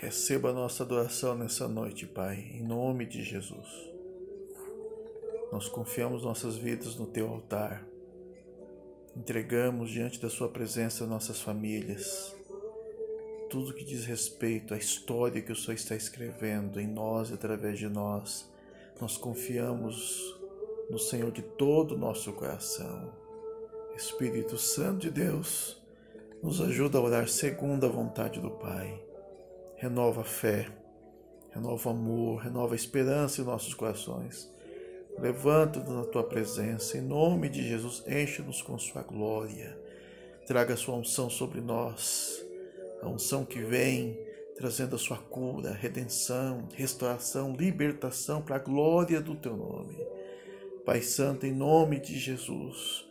Receba a nossa adoração nessa noite, Pai, em nome de Jesus. Nós confiamos nossas vidas no Teu altar. Entregamos diante da Sua presença nossas famílias, tudo que diz respeito à história que o Senhor está escrevendo em nós e através de nós. Nós confiamos no Senhor de todo o nosso coração. Espírito Santo de Deus, nos ajuda a orar segundo a vontade do Pai. Renova a fé, renova o amor, renova a esperança em nossos corações. Levanta-nos na tua presença, em nome de Jesus, enche-nos com sua glória. Traga a sua unção sobre nós, a unção que vem trazendo a sua cura, redenção, restauração, libertação para a glória do teu nome. Pai Santo, em nome de Jesus,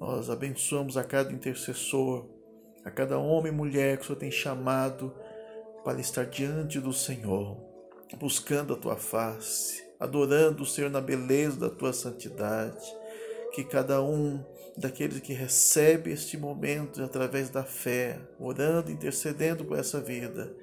nós abençoamos a cada intercessor, a cada homem e mulher que o Senhor tem chamado para estar diante do Senhor, buscando a tua face, adorando o Senhor na beleza da tua santidade. Que cada um daqueles que recebe este momento através da fé, orando, intercedendo por essa vida,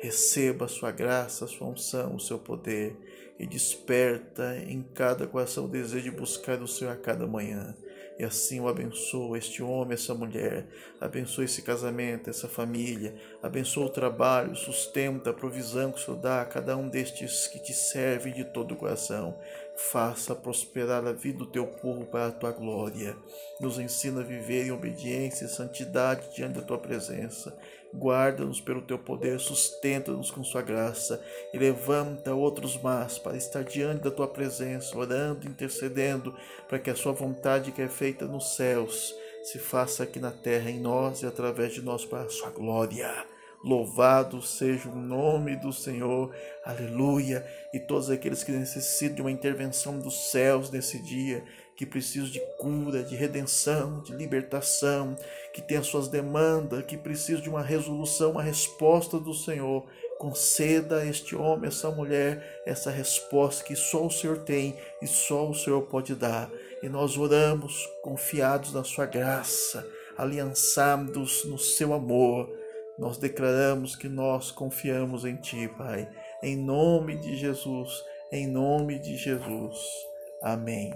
receba a sua graça, a sua unção, o seu poder e desperta em cada coração o desejo de buscar o Senhor a cada manhã. E assim o abençoa este homem, essa mulher, abençoa esse casamento, essa família, abençoa o trabalho, sustenta a provisão que o Senhor dá a cada um destes que te servem de todo o coração. Faça prosperar a vida do teu povo para a tua glória. Nos ensina a viver em obediência e santidade diante da tua presença. Guarda-nos pelo teu poder, sustenta-nos com sua graça e levanta outros mais para estar diante da tua presença, orando, intercedendo, para que a sua vontade que é feita nos céus se faça aqui na terra em nós e através de nós para a sua glória. Louvado seja o nome do Senhor, aleluia. E todos aqueles que necessitam de uma intervenção dos céus nesse dia, que precisam de cura, de redenção, de libertação, que têm as suas demandas, que precisam de uma resolução, uma resposta do Senhor, conceda a este homem, essa mulher, essa resposta que só o Senhor tem e só o Senhor pode dar. E nós oramos confiados na Sua graça, aliançados no Seu amor nós declaramos que nós confiamos em Ti, Pai. Em nome de Jesus, em nome de Jesus. Amém.